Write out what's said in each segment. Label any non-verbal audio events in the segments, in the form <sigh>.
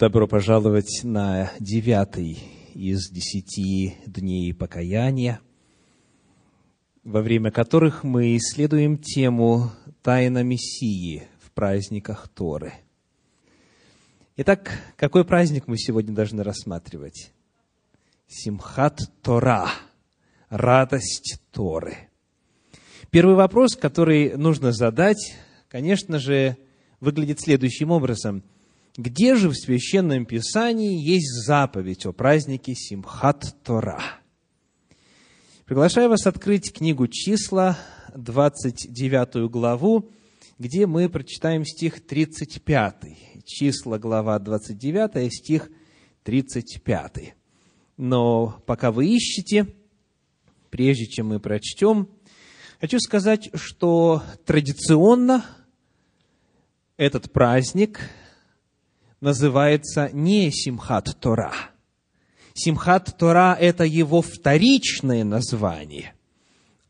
Добро пожаловать на девятый из десяти дней покаяния, во время которых мы исследуем тему «Тайна Мессии в праздниках Торы». Итак, какой праздник мы сегодня должны рассматривать? Симхат Тора, радость Торы. Первый вопрос, который нужно задать, конечно же, выглядит следующим образом – где же в Священном Писании есть заповедь о празднике Симхат Тора? Приглашаю вас открыть книгу «Числа», 29 главу, где мы прочитаем стих 35. Числа, глава 29, стих 35. Но пока вы ищете, прежде чем мы прочтем, хочу сказать, что традиционно этот праздник называется не Симхат Тора. Симхат Тора – это его вторичное название,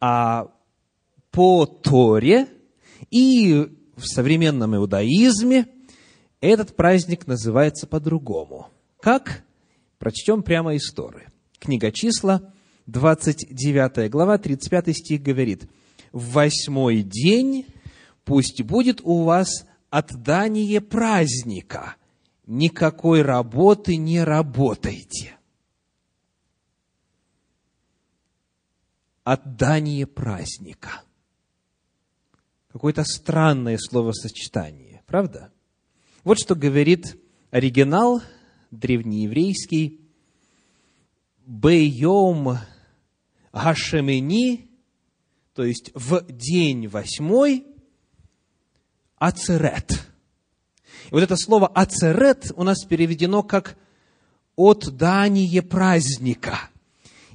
а по Торе и в современном иудаизме этот праздник называется по-другому. Как? Прочтем прямо из Торы. Книга числа, 29 глава, 35 стих говорит, «В восьмой день пусть будет у вас отдание праздника, никакой работы не работайте. Отдание праздника. Какое-то странное словосочетание, правда? Вот что говорит оригинал древнееврейский «Бейом Гашемени», то есть в день восьмой, Ацерет – и вот это слово «ацерет» у нас переведено как «отдание праздника».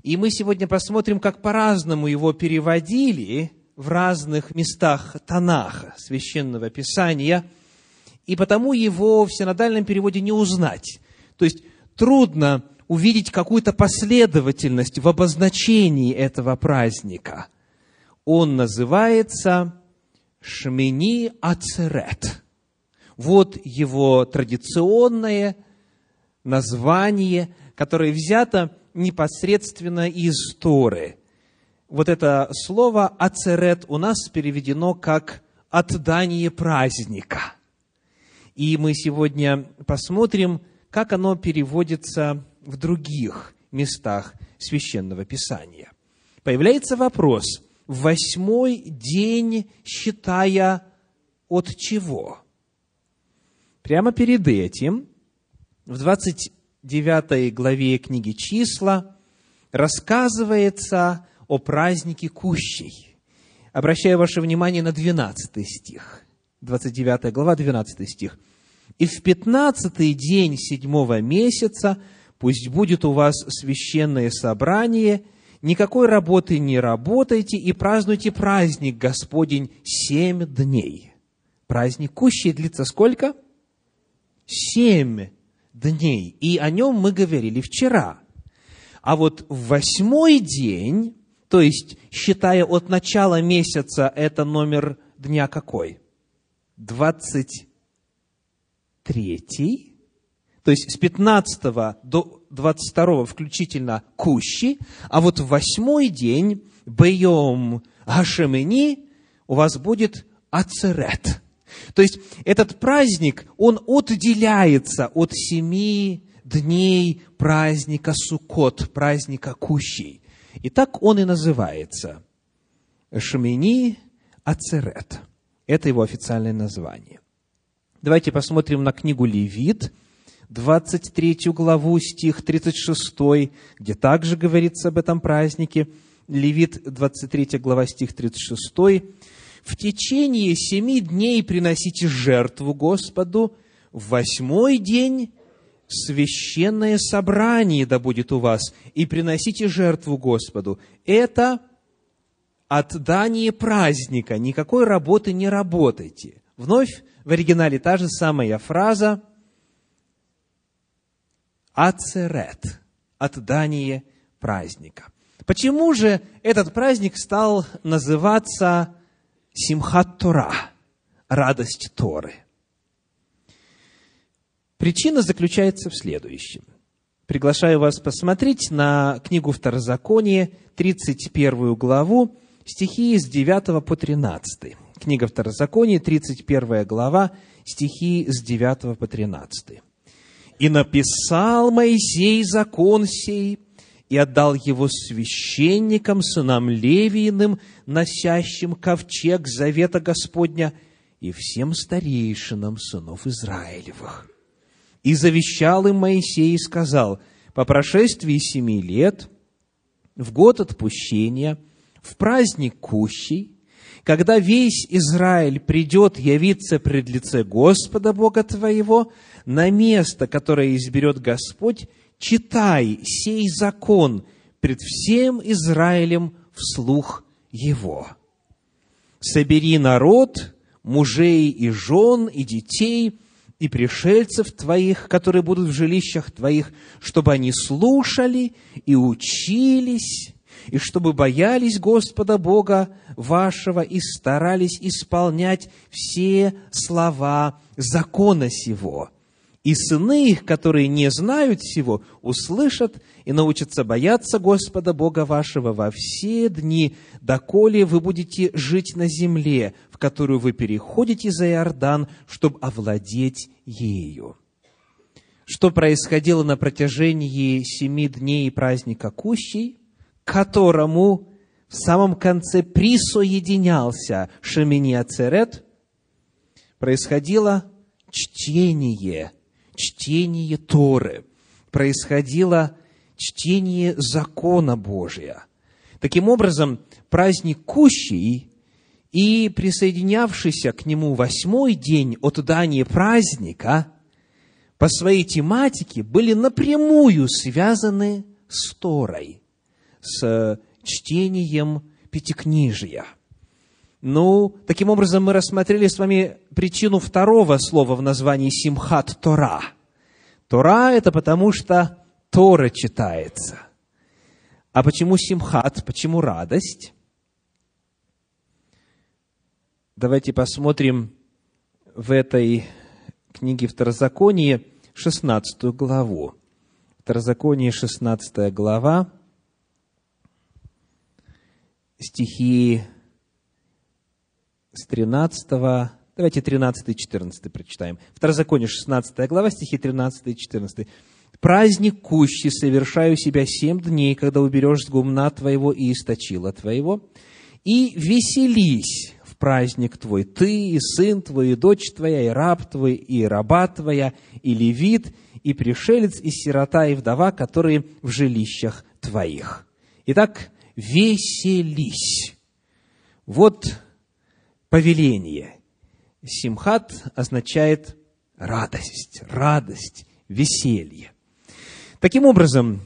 И мы сегодня посмотрим, как по-разному его переводили в разных местах Танаха, Священного Писания, и потому его в синодальном переводе не узнать. То есть трудно увидеть какую-то последовательность в обозначении этого праздника. Он называется Шмини Ацерет – вот его традиционное название, которое взято непосредственно из Торы. Вот это слово «ацерет» у нас переведено как «отдание праздника». И мы сегодня посмотрим, как оно переводится в других местах Священного Писания. Появляется вопрос, восьмой день считая от чего? Прямо перед этим, в 29 главе книги «Числа» рассказывается о празднике Кущей. Обращаю ваше внимание на 12 стих. 29 глава, 12 стих. «И в пятнадцатый день седьмого месяца пусть будет у вас священное собрание, никакой работы не работайте и празднуйте праздник Господень семь дней». Праздник Кущей длится сколько? Семь дней, и о нем мы говорили вчера. А вот в восьмой день, то есть считая от начала месяца, это номер дня какой? Двадцать третий, то есть с 15 до 22 включительно кущи, а вот в восьмой день, Бейом Гашемени, у вас будет Ацерет – то есть этот праздник, он отделяется от семи дней праздника Суккот, праздника Кущей. И так он и называется. Шамини Ацерет. Это его официальное название. Давайте посмотрим на книгу Левит, 23 главу, стих 36, где также говорится об этом празднике. Левит, 23 глава, стих 36 в течение семи дней приносите жертву Господу, в восьмой день священное собрание да будет у вас, и приносите жертву Господу. Это отдание праздника, никакой работы не работайте. Вновь в оригинале та же самая фраза «ацерет» – отдание праздника. Почему же этот праздник стал называться Симхат Тора, радость Торы. Причина заключается в следующем. Приглашаю вас посмотреть на книгу Второзакония, 31 главу, стихи с 9 по 13. Книга Второзакония, 31 глава, стихи с 9 по 13. «И написал Моисей закон сей, и отдал его священникам, сынам Левииным, носящим ковчег завета Господня, и всем старейшинам сынов Израилевых. И завещал им Моисей и сказал, по прошествии семи лет, в год отпущения, в праздник Кущий, когда весь Израиль придет явиться пред лице Господа Бога твоего, на место, которое изберет Господь, читай сей закон пред всем Израилем вслух его. Собери народ, мужей и жен, и детей, и пришельцев твоих, которые будут в жилищах твоих, чтобы они слушали и учились, и чтобы боялись Господа Бога вашего и старались исполнять все слова закона сего. И сыны их, которые не знают всего, услышат и научатся бояться Господа Бога вашего во все дни, доколе вы будете жить на земле, в которую вы переходите за Иордан, чтобы овладеть ею. Что происходило на протяжении семи дней праздника Кущей, которому в самом конце присоединялся Шемини Ацерет, происходило чтение, чтение Торы, происходило чтение закона Божия. Таким образом, праздник Кущий и присоединявшийся к нему восьмой день от дания праздника по своей тематике были напрямую связаны с Торой, с чтением Пятикнижия. Ну, таким образом, мы рассмотрели с вами причину второго слова в названии Симхат Тора. Тора – это потому, что Тора читается. А почему Симхат, почему радость? Давайте посмотрим в этой книге Второзаконие 16 главу. Второзаконие 16 глава, стихи с 13, давайте 13 и 14 прочитаем. Второзаконие 16 глава, стихи 13 и 14. «Праздник кущи совершаю себя семь дней, когда уберешь с гумна твоего и источила твоего, и веселись в праздник твой ты, и сын твой, и дочь твоя, и раб твой, и раба твоя, и левит, и пришелец, и сирота, и вдова, которые в жилищах твоих». Итак, веселись. Вот повеление. Симхат означает радость, радость, веселье. Таким образом,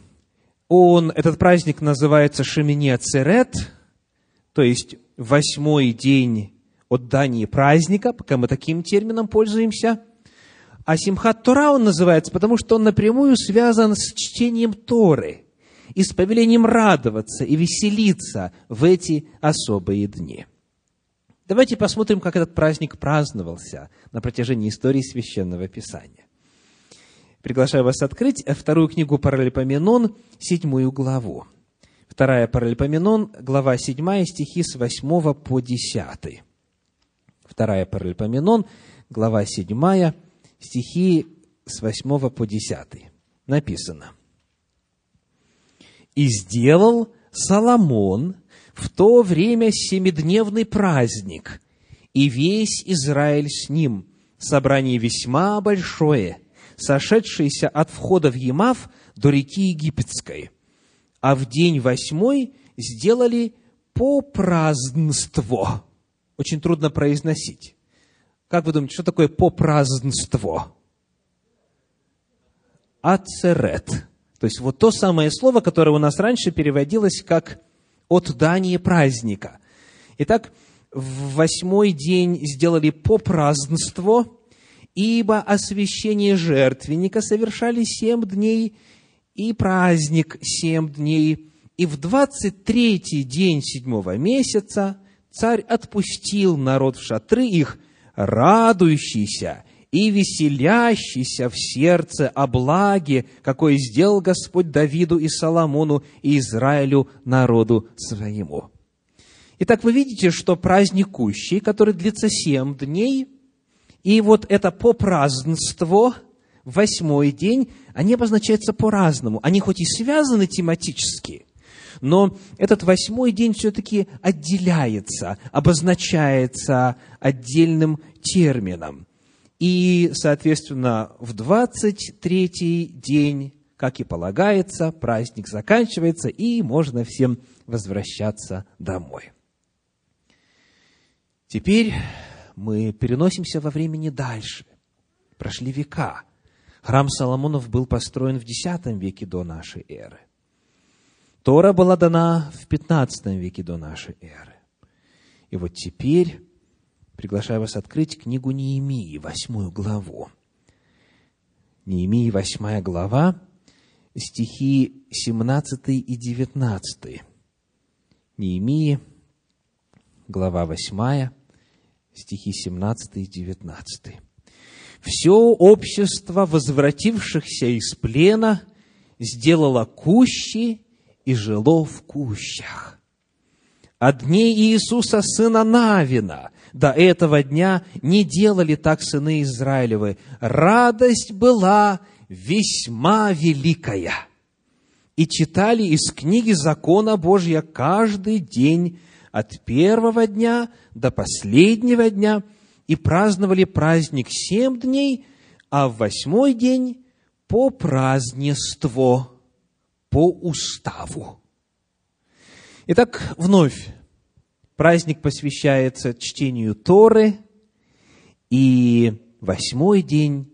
он, этот праздник называется Шемине Церет, то есть восьмой день от Дании праздника, пока мы таким термином пользуемся. А Симхат Тора он называется, потому что он напрямую связан с чтением Торы и с повелением радоваться и веселиться в эти особые дни. Давайте посмотрим, как этот праздник праздновался на протяжении истории Священного Писания. Приглашаю вас открыть вторую книгу Паралипоменон, седьмую главу. Вторая Паралипоменон, глава 7, стихи с 8 по 10. Вторая Паралипоменон, глава 7, стихи с 8 по 10. Написано. «И сделал Соломон в то время семидневный праздник, и весь Израиль с ним, собрание весьма большое, сошедшееся от входа в Емав до реки Египетской» а в день восьмой сделали по празднство. Очень трудно произносить. Как вы думаете, что такое по празднство? Ацерет. То есть вот то самое слово, которое у нас раньше переводилось как от дания праздника. Итак, в восьмой день сделали по празднство, ибо освящение жертвенника совершали семь дней, и праздник семь дней, и в двадцать третий день седьмого месяца царь отпустил народ в шатры их, радующийся и веселящийся в сердце о благе, какое сделал Господь Давиду и Соломону и Израилю, народу своему». Итак, вы видите, что праздник Кущи, который длится семь дней, и вот это попразднство, восьмой день, они обозначаются по-разному. Они хоть и связаны тематически, но этот восьмой день все-таки отделяется, обозначается отдельным термином. И, соответственно, в 23-й день, как и полагается, праздник заканчивается, и можно всем возвращаться домой. Теперь мы переносимся во времени дальше. Прошли века. Храм Соломонов был построен в X веке до нашей эры. Тора была дана в 15 веке до нашей эры. И вот теперь приглашаю вас открыть книгу Неемии, восьмую главу. Неемии, восьмая глава, стихи 17 и 19. Неемии, глава восьмая, стихи 17 и 19. «Все общество возвратившихся из плена сделало кущи и жило в кущах. От дней Иисуса, сына Навина, до этого дня не делали так сыны Израилевы. Радость была весьма великая. И читали из книги закона Божья каждый день от первого дня до последнего дня и праздновали праздник семь дней, а в восьмой день по празднеству, по уставу. Итак, вновь праздник посвящается чтению Торы, и восьмой день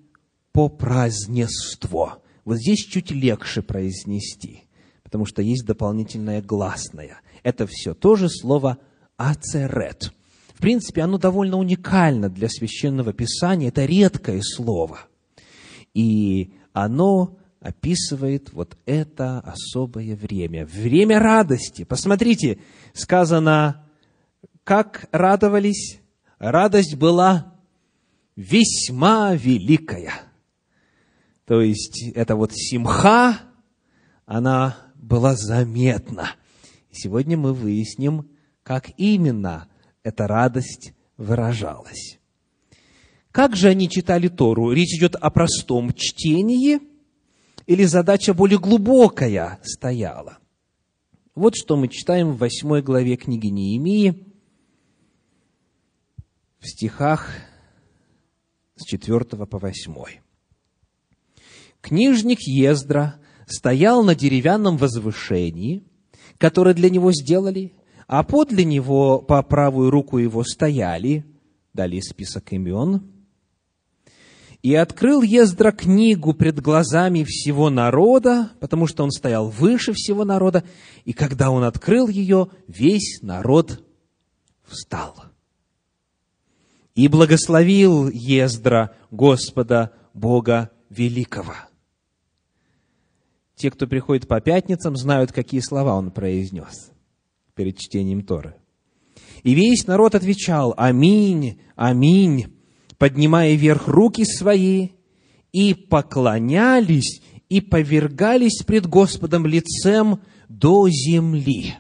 по празднеству. Вот здесь чуть легче произнести, потому что есть дополнительное гласное это все тоже слово «ацерет». В принципе, оно довольно уникально для священного писания, это редкое слово. И оно описывает вот это особое время, время радости. Посмотрите, сказано, как радовались, радость была весьма великая. То есть, это вот симха, она была заметна. Сегодня мы выясним, как именно эта радость выражалась. Как же они читали Тору? Речь идет о простом чтении или задача более глубокая стояла? Вот что мы читаем в восьмой главе книги Неемии, в стихах с 4 по 8. Книжник Ездра стоял на деревянном возвышении – которые для него сделали, а подле него по правую руку его стояли, дали список имен, и открыл Ездра книгу пред глазами всего народа, потому что он стоял выше всего народа, и когда он открыл ее, весь народ встал. И благословил Ездра Господа Бога Великого. Те, кто приходит по пятницам, знают, какие слова он произнес перед чтением Торы. И весь народ отвечал «Аминь, аминь», поднимая вверх руки свои, и поклонялись, и повергались пред Господом лицем до земли.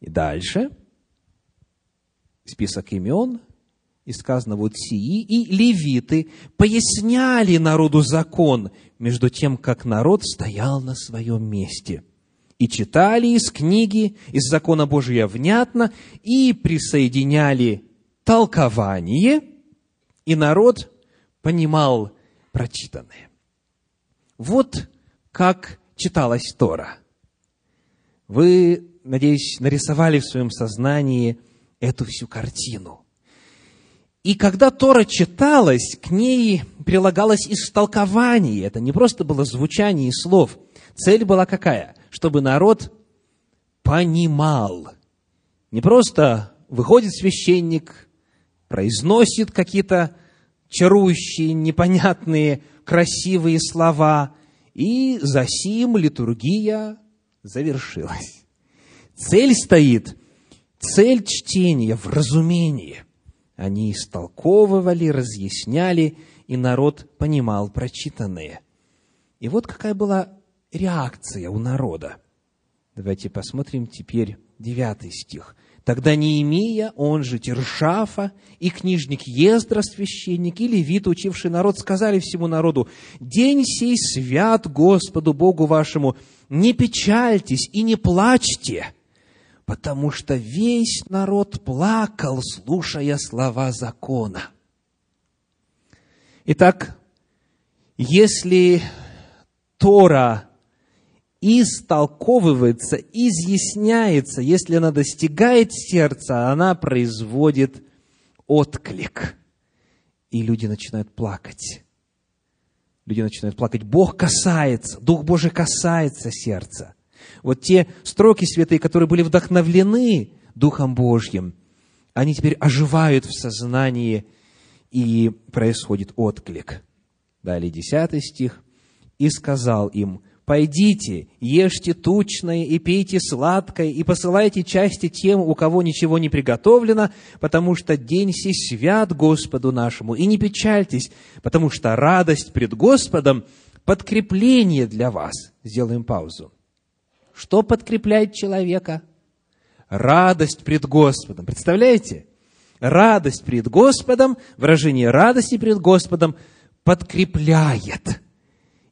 И дальше список имен, и сказано, вот сии и левиты поясняли народу закон, между тем, как народ стоял на своем месте. И читали из книги, из закона Божия внятно, и присоединяли толкование, и народ понимал прочитанное. Вот как читалась Тора. Вы, надеюсь, нарисовали в своем сознании эту всю картину. И когда Тора читалась, к ней прилагалось истолкование. Это не просто было звучание слов. Цель была какая? Чтобы народ понимал. Не просто выходит священник, произносит какие-то чарующие, непонятные, красивые слова, и за сим литургия завершилась. Цель стоит, цель чтения в разумении – Они истолковывали, разъясняли, и народ понимал прочитанное. И вот какая была реакция у народа. Давайте посмотрим теперь девятый стих. Тогда Неемия, он же Тершафа, и книжник Ездра, священник, и левит, учивший народ, сказали всему народу, «День сей свят Господу Богу вашему, не печальтесь и не плачьте, потому что весь народ плакал, слушая слова закона». Итак, если Тора истолковывается, изъясняется, если она достигает сердца, она производит отклик. И люди начинают плакать. Люди начинают плакать. Бог касается, Дух Божий касается сердца. Вот те строки святые, которые были вдохновлены Духом Божьим, они теперь оживают в сознании, и происходит отклик. Далее, десятый стих. «И сказал им, Пойдите, ешьте тучное и пейте сладкое, и посылайте части тем, у кого ничего не приготовлено, потому что день сей свят Господу нашему, и не печальтесь, потому что радость пред Господом – подкрепление для вас. Сделаем паузу. Что подкрепляет человека? Радость пред Господом. Представляете? Радость пред Господом, выражение радости пред Господом подкрепляет –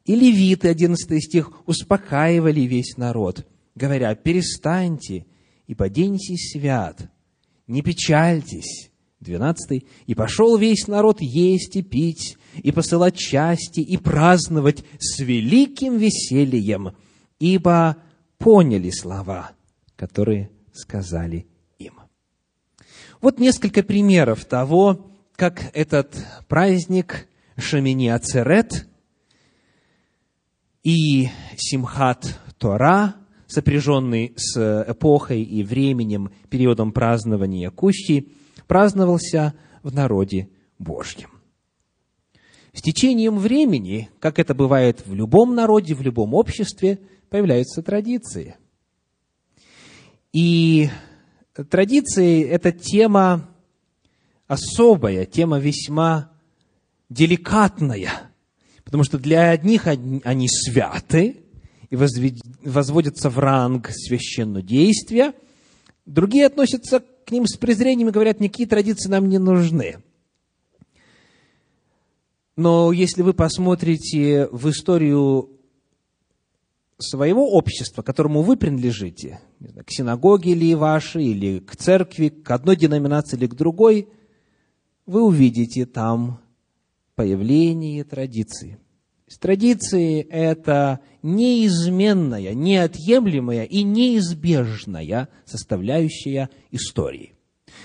и левиты, 11 стих, успокаивали весь народ, говоря, перестаньте, ибо день сей свят, не печальтесь. 12. «И пошел весь народ есть и пить, и посылать части, и праздновать с великим весельем, ибо поняли слова, которые сказали им». Вот несколько примеров того, как этот праздник Шамини Ацерет и Симхат Тора, сопряженный с эпохой и временем, периодом празднования Кущи, праздновался в народе Божьем. С течением времени, как это бывает в любом народе, в любом обществе, появляются традиции. И традиции – это тема особая, тема весьма деликатная – Потому что для одних они святы и возводятся в ранг священного действия, другие относятся к ним с презрением и говорят, никакие традиции нам не нужны. Но если вы посмотрите в историю своего общества, которому вы принадлежите, знаю, к синагоге ли вашей, или к церкви, к одной деноминации или к другой, вы увидите там появление традиции. Традиции – это неизменная, неотъемлемая и неизбежная составляющая истории.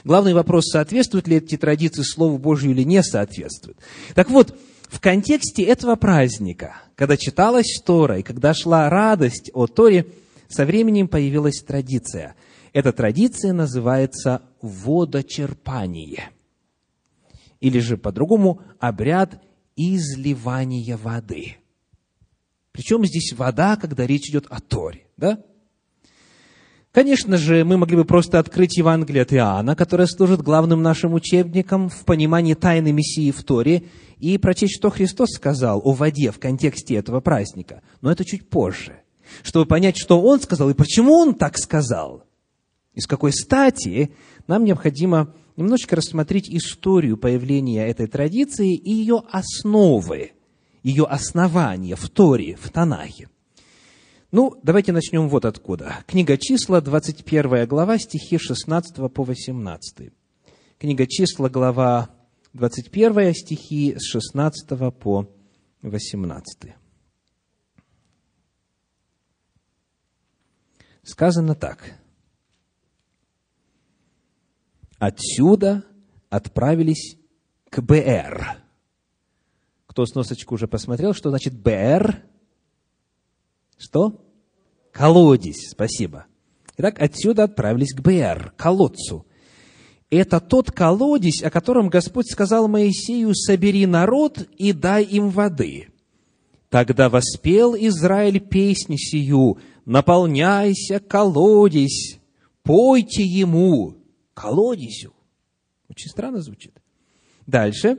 Главный вопрос, соответствуют ли эти традиции Слову Божию или не соответствуют. Так вот, в контексте этого праздника, когда читалась Тора и когда шла радость о Торе, со временем появилась традиция. Эта традиция называется водочерпание – или же по-другому обряд изливания воды. Причем здесь вода, когда речь идет о Торе, да? Конечно же, мы могли бы просто открыть Евангелие от Иоанна, которое служит главным нашим учебником в понимании тайны Мессии в Торе, и прочесть, что Христос сказал о воде в контексте этого праздника. Но это чуть позже. Чтобы понять, что Он сказал и почему Он так сказал, и с какой стати, нам необходимо немножечко рассмотреть историю появления этой традиции и ее основы, ее основания в Торе, в Танахе. Ну, давайте начнем вот откуда. Книга числа, 21 глава, стихи 16 по 18. Книга числа, глава 21, стихи с 16 по 18. Сказано так. Отсюда отправились к БР. Кто сносочку уже посмотрел, что значит БР? Что? Колодец, спасибо. Итак, отсюда отправились к БР, колодцу. Это тот колодец, о котором Господь сказал Моисею, собери народ и дай им воды. Тогда воспел Израиль песню сию, наполняйся, колодец, пойте ему, колодезю. Очень странно звучит. Дальше.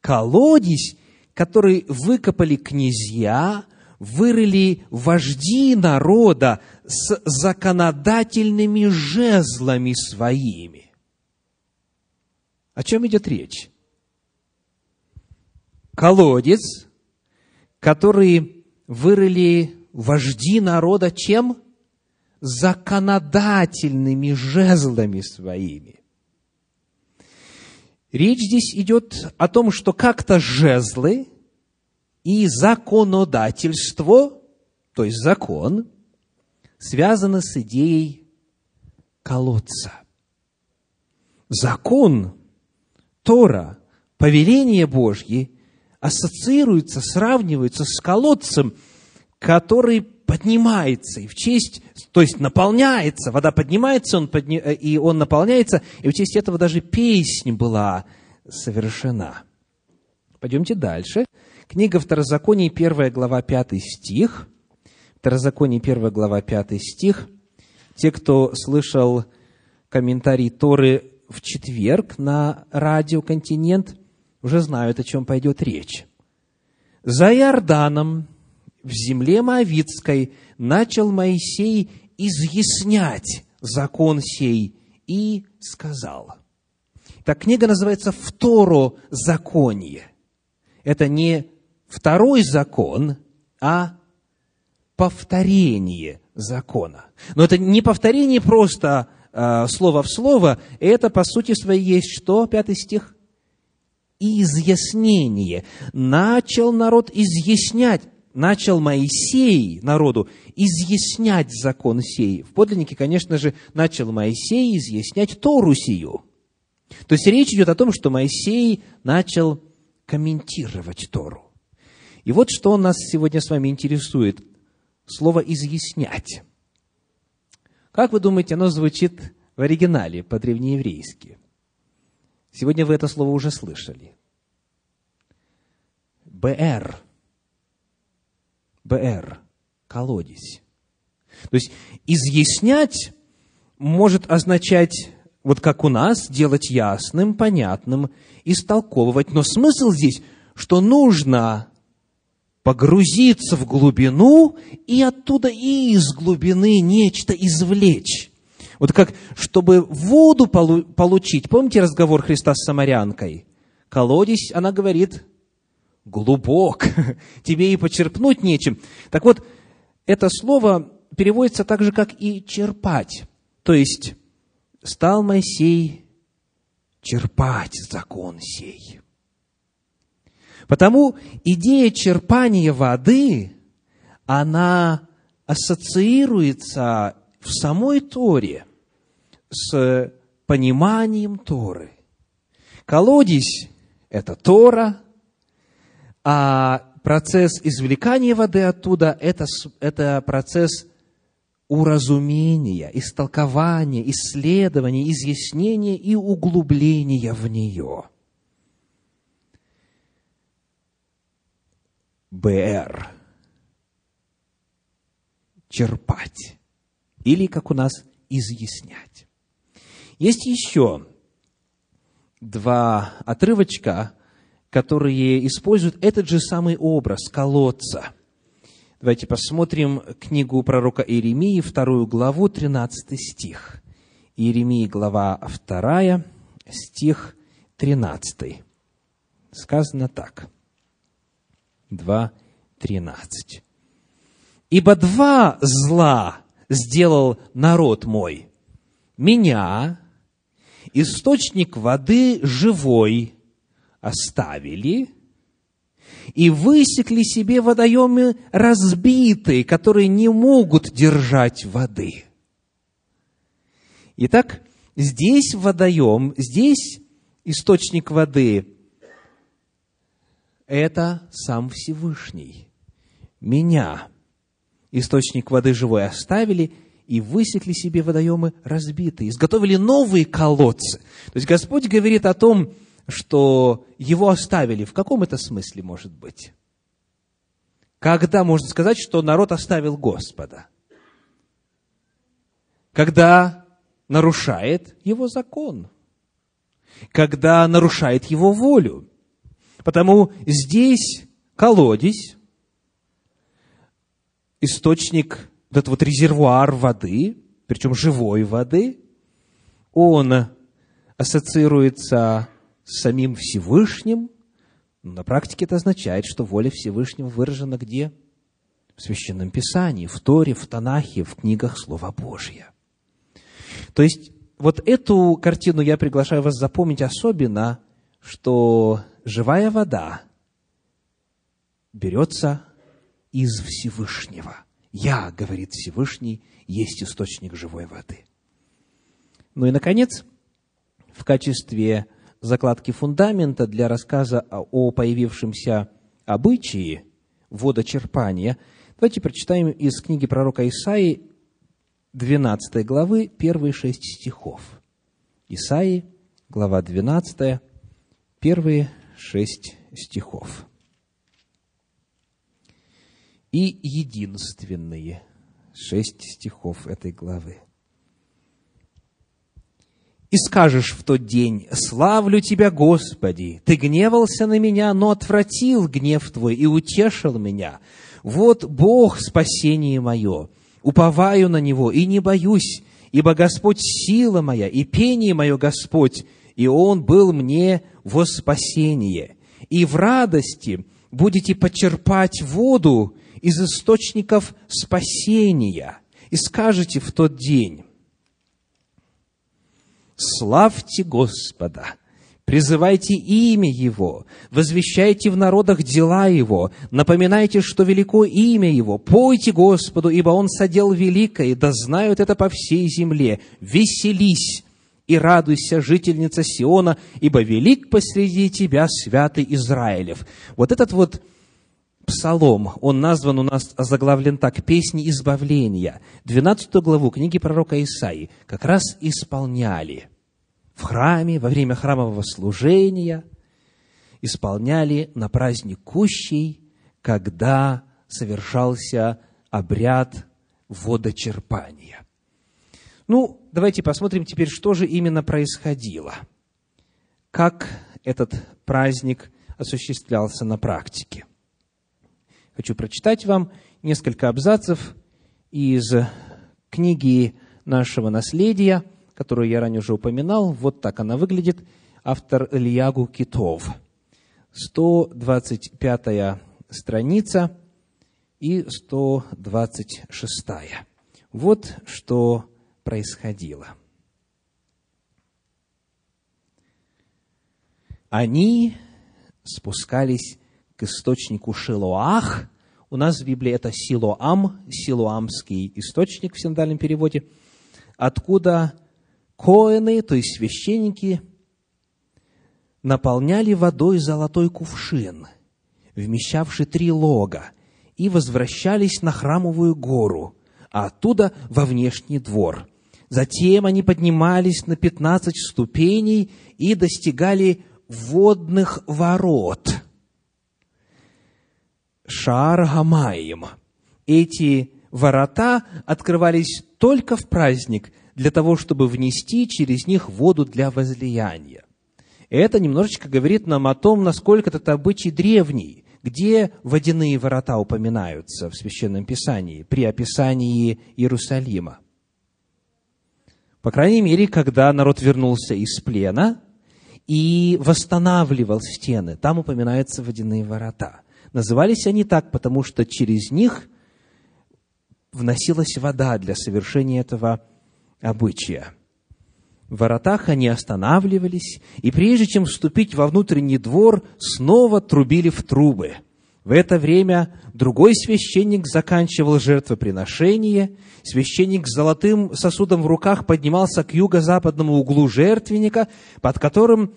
Колодец, который выкопали князья, вырыли вожди народа с законодательными жезлами своими. О чем идет речь? Колодец, который вырыли вожди народа чем? Законодательными жезлами своими. Речь здесь идет о том, что как-то жезлы и законодательство, то есть закон, связаны с идеей колодца. Закон, Тора, повеление Божье ассоциируется, сравнивается с колодцем, который поднимается и в честь, то есть наполняется, вода поднимается, он подни, и он наполняется, и в честь этого даже песнь была совершена. Пойдемте дальше. Книга Второзаконий, первая глава, пятый стих. Второзаконие, первая глава, пятый стих. Те, кто слышал комментарий Торы в четверг на радио «Континент», уже знают, о чем пойдет речь. За Иорданом, в земле Моавицкой, начал Моисей изъяснять закон сей и сказал. Так книга называется «Второ законие». Это не второй закон, а повторение закона. Но это не повторение просто э, слово в слово, это по сути своей есть что? Пятый стих. Изъяснение. Начал народ изъяснять, начал Моисей народу изъяснять закон сей. В подлиннике, конечно же, начал Моисей изъяснять Тору сию. То есть речь идет о том, что Моисей начал комментировать Тору. И вот что нас сегодня с вами интересует. Слово «изъяснять». Как вы думаете, оно звучит в оригинале по-древнееврейски? Сегодня вы это слово уже слышали. БР. БР. Колодец. То есть, изъяснять может означать, вот как у нас, делать ясным, понятным, истолковывать. Но смысл здесь, что нужно погрузиться в глубину и оттуда и из глубины нечто извлечь. Вот как, чтобы воду получить, помните разговор Христа с самарянкой? Колодец, она говорит, глубок, <laughs> тебе и почерпнуть нечем. Так вот, это слово переводится так же, как и черпать. То есть, стал Моисей черпать закон сей. Потому идея черпания воды, она ассоциируется в самой Торе с пониманием Торы. Колодец – это Тора, а процесс извлекания воды оттуда это, – это процесс уразумения, истолкования, исследования, изъяснения и углубления в нее – БР. Черпать. Или, как у нас, изъяснять. Есть еще два отрывочка, которые используют этот же самый образ колодца. Давайте посмотрим книгу пророка Иеремии, вторую главу, 13 стих. Иеремии, глава 2, стих 13. Сказано так. 2.13. «Ибо два зла сделал народ мой. Меня, источник воды живой, оставили, и высекли себе водоемы разбитые, которые не могут держать воды». Итак, здесь водоем, здесь источник воды это сам Всевышний. Меня, источник воды живой, оставили и высекли себе водоемы разбитые, изготовили новые колодцы. То есть Господь говорит о том, что его оставили. В каком это смысле может быть? Когда можно сказать, что народ оставил Господа? Когда нарушает его закон. когда нарушает его волю. Потому здесь колодец, источник, вот этот вот резервуар воды, причем живой воды, он ассоциируется с самим Всевышним. На практике это означает, что воля Всевышнего выражена где? В Священном Писании, в Торе, в Танахе, в книгах Слова Божьего. То есть, вот эту картину я приглашаю вас запомнить особенно, что живая вода берется из Всевышнего. Я, говорит Всевышний, есть источник живой воды. Ну и, наконец, в качестве закладки фундамента для рассказа о появившемся обычае водочерпания, давайте прочитаем из книги пророка Исаии 12 главы, первые шесть стихов. Исаии, глава 12, первые шесть стихов. И единственные шесть стихов этой главы. «И скажешь в тот день, славлю Тебя, Господи, Ты гневался на меня, но отвратил гнев Твой и утешил меня. Вот Бог спасение мое, уповаю на Него и не боюсь, ибо Господь сила моя и пение мое Господь, и Он был мне во спасение. И в радости будете почерпать воду из источников спасения. И скажете в тот день, Славьте Господа! Призывайте имя Его, возвещайте в народах дела Его, напоминайте, что велико имя Его, пойте Господу, ибо Он содел великое, да знают это по всей земле. Веселись и радуйся, жительница Сиона, ибо велик посреди тебя святый Израилев. Вот этот вот псалом, он назван у нас, заглавлен так, «Песни избавления». 12 главу книги пророка Исаии как раз исполняли в храме, во время храмового служения, исполняли на праздник Кущей, когда совершался обряд водочерпания. Ну, давайте посмотрим теперь, что же именно происходило. Как этот праздник осуществлялся на практике. Хочу прочитать вам несколько абзацев из книги нашего наследия, которую я ранее уже упоминал. Вот так она выглядит. Автор Ильягу Китов. 125 страница и 126. Вот что происходило. Они спускались к источнику Шилоах. У нас в Библии это Силоам, силоамский источник в синдальном переводе, откуда коины, то есть священники, наполняли водой золотой кувшин, вмещавший три лога, и возвращались на храмовую гору, а оттуда во внешний двор. Затем они поднимались на пятнадцать ступеней и достигали водных ворот. Шар. Эти ворота открывались только в праздник для того, чтобы внести через них воду для возлияния. Это немножечко говорит нам о том, насколько этот обычай древний, где водяные ворота упоминаются в Священном Писании при описании Иерусалима. По крайней мере, когда народ вернулся из плена и восстанавливал стены, там упоминаются водяные ворота. Назывались они так, потому что через них вносилась вода для совершения этого обычая. В воротах они останавливались, и прежде чем вступить во внутренний двор, снова трубили в трубы. В это время другой священник заканчивал жертвоприношение, священник с золотым сосудом в руках поднимался к юго-западному углу жертвенника, под которым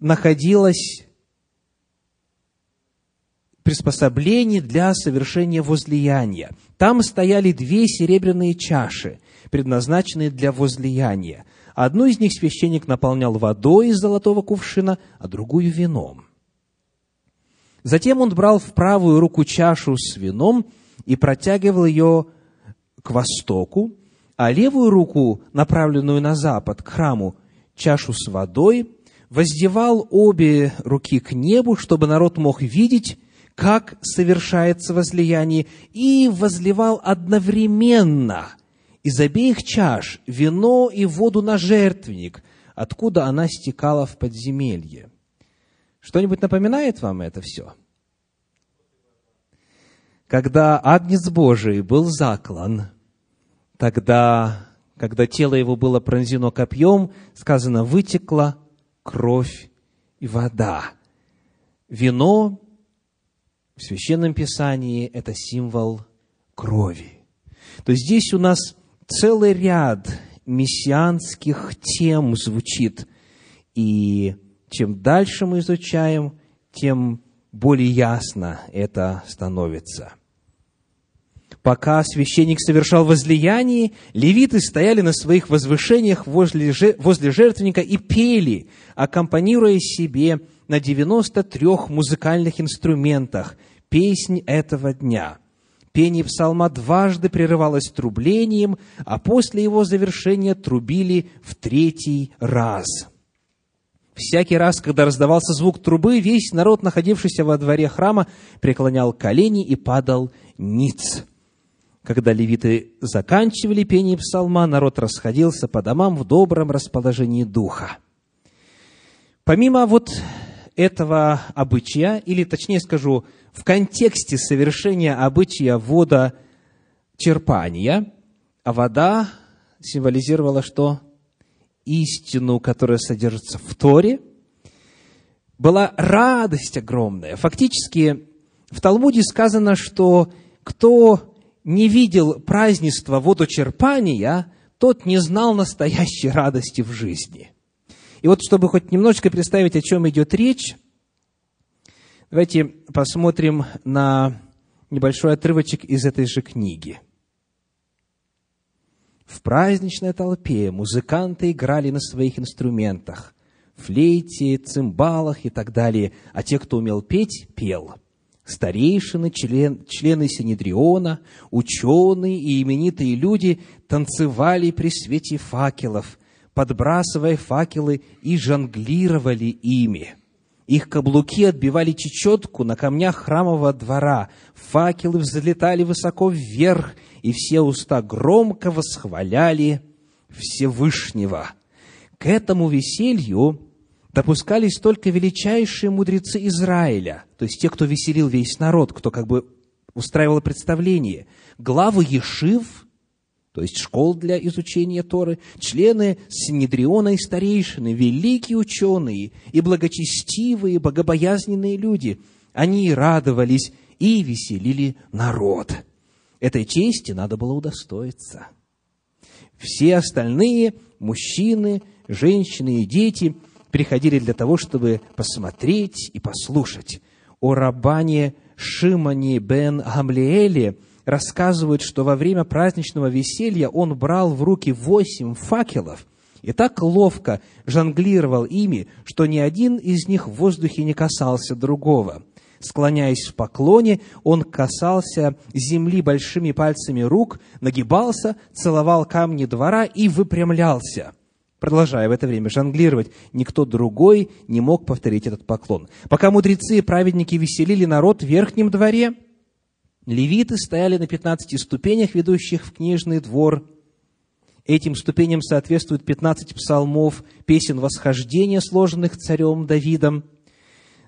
находилось приспособление для совершения возлияния. Там стояли две серебряные чаши – предназначенные для возлияния. Одну из них священник наполнял водой из золотого кувшина, а другую вином. Затем он брал в правую руку чашу с вином и протягивал ее к востоку, а левую руку, направленную на запад, к храму, чашу с водой, воздевал обе руки к небу, чтобы народ мог видеть, как совершается возлияние, и возливал одновременно из обеих чаш вино и воду на жертвенник, откуда она стекала в подземелье. Что-нибудь напоминает вам это все? Когда Агнец Божий был заклан, тогда, когда тело его было пронзено копьем, сказано, вытекла кровь и вода. Вино в Священном Писании – это символ крови. То есть здесь у нас целый ряд мессианских тем звучит. И чем дальше мы изучаем, тем более ясно это становится. Пока священник совершал возлияние, левиты стояли на своих возвышениях возле, возле жертвенника и пели, аккомпанируя себе на 93 музыкальных инструментах песнь этого дня. Пение псалма дважды прерывалось трублением, а после его завершения трубили в третий раз. Всякий раз, когда раздавался звук трубы, весь народ, находившийся во дворе храма, преклонял колени и падал ниц. Когда левиты заканчивали пение псалма, народ расходился по домам в добром расположении духа. Помимо вот этого обычая, или точнее скажу, в контексте совершения обычая водочерпания, а вода символизировала что? Истину, которая содержится в Торе, была радость огромная. Фактически в Талмуде сказано, что кто не видел празднества водочерпания, тот не знал настоящей радости в жизни. И вот, чтобы хоть немножечко представить, о чем идет речь, давайте посмотрим на небольшой отрывочек из этой же книги. В праздничной толпе музыканты играли на своих инструментах, флейте, цимбалах и так далее, а те, кто умел петь, пел – Старейшины, член, члены Синедриона, ученые и именитые люди танцевали при свете факелов, подбрасывая факелы и жонглировали ими. Их каблуки отбивали чечетку на камнях храмового двора, факелы взлетали высоко вверх, и все уста громко восхваляли Всевышнего. К этому веселью допускались только величайшие мудрецы Израиля, то есть те, кто веселил весь народ, кто как бы устраивал представление, главы Ешив, то есть школ для изучения Торы, члены Синедриона и старейшины, великие ученые и благочестивые, богобоязненные люди, они радовались и веселили народ. Этой чести надо было удостоиться. Все остальные, мужчины, женщины и дети – приходили для того, чтобы посмотреть и послушать. О рабане Шимоне бен Гамлиэле рассказывают, что во время праздничного веселья он брал в руки восемь факелов и так ловко жонглировал ими, что ни один из них в воздухе не касался другого. Склоняясь в поклоне, он касался земли большими пальцами рук, нагибался, целовал камни двора и выпрямлялся – Продолжая в это время жонглировать, никто другой не мог повторить этот поклон. Пока мудрецы и праведники веселили народ в верхнем дворе, левиты стояли на пятнадцати ступенях, ведущих в книжный двор. Этим ступеням соответствуют пятнадцать псалмов, песен восхождения, сложенных царем Давидом –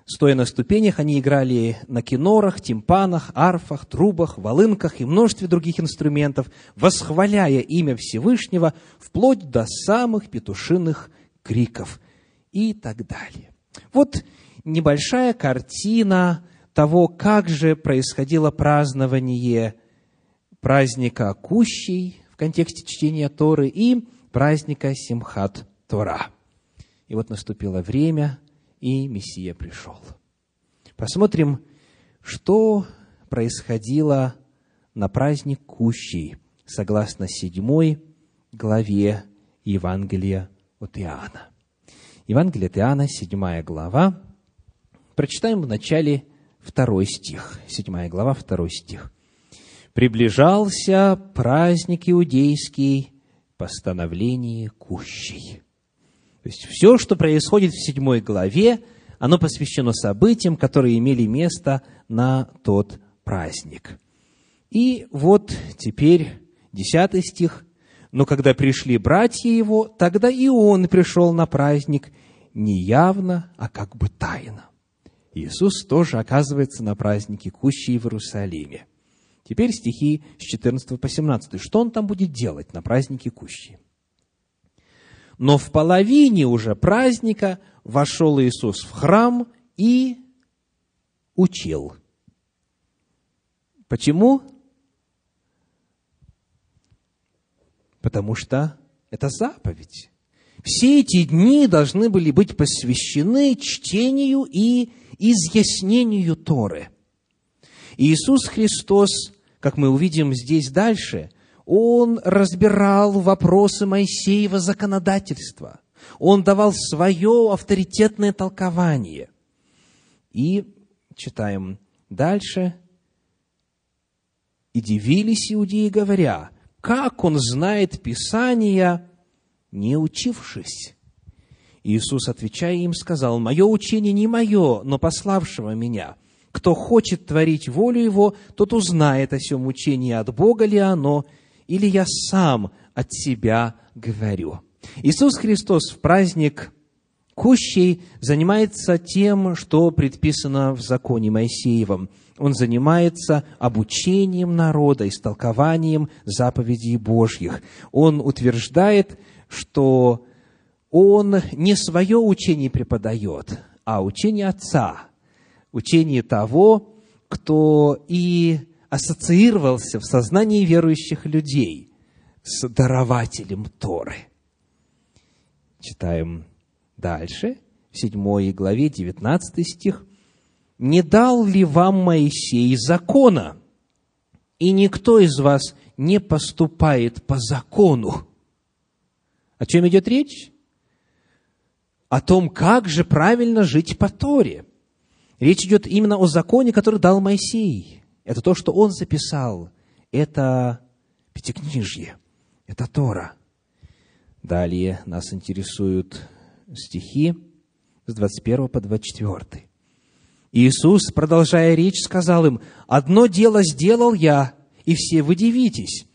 Стоя на ступенях, они играли на кинорах, тимпанах, арфах, трубах, волынках и множестве других инструментов, восхваляя имя Всевышнего вплоть до самых петушиных криков и так далее. Вот небольшая картина того, как же происходило празднование праздника Кущей в контексте чтения Торы и праздника Симхат Тора. И вот наступило время – и Мессия пришел. Посмотрим, что происходило на праздник Кущей, согласно седьмой главе Евангелия от Иоанна. Евангелие от Иоанна, седьмая глава. Прочитаем в начале второй стих. Седьмая глава, второй стих. «Приближался праздник иудейский, постановление Кущей». То есть все, что происходит в седьмой главе, оно посвящено событиям, которые имели место на тот праздник. И вот теперь десятый стих. «Но когда пришли братья его, тогда и он пришел на праздник не явно, а как бы тайно». Иисус тоже оказывается на празднике Кущи в Иерусалиме. Теперь стихи с 14 по 17. Что он там будет делать на празднике Кущи? Но в половине уже праздника вошел Иисус в храм и учил. Почему? Потому что это заповедь. Все эти дни должны были быть посвящены чтению и изъяснению Торы. Иисус Христос, как мы увидим здесь дальше, Он разбирал вопросы Моисеева законодательства. Он давал свое авторитетное толкование. И читаем дальше. «И дивились иудеи, говоря, как он знает Писания, не учившись?» Иисус, отвечая им, сказал, «Мое учение не мое, но пославшего меня. Кто хочет творить волю его, тот узнает о сем учении, от Бога ли оно, или я сам от себя говорю». Иисус Христос в праздник Кущей занимается тем, что предписано в законе Моисеевом. Он занимается обучением народа, истолкованием заповедей Божьих. Он утверждает, что он не свое учение преподает, а учение Отца, учение того, кто и ассоциировался в сознании верующих людей с дарователем Торы – Читаем дальше, в 7 главе, 19 стих. «Не дал ли вам Моисей закона, и никто из вас не поступает по закону?» О чем идет речь? О том, как же правильно жить по Торе. Речь идет именно о законе, который дал Моисей. Это то, что он записал. Это Пятикнижье. Это Тора. Далее нас интересуют стихи с 21 по 24. Иисус, продолжая речь, сказал им, «Одно дело сделал я, и все вы дивитесь.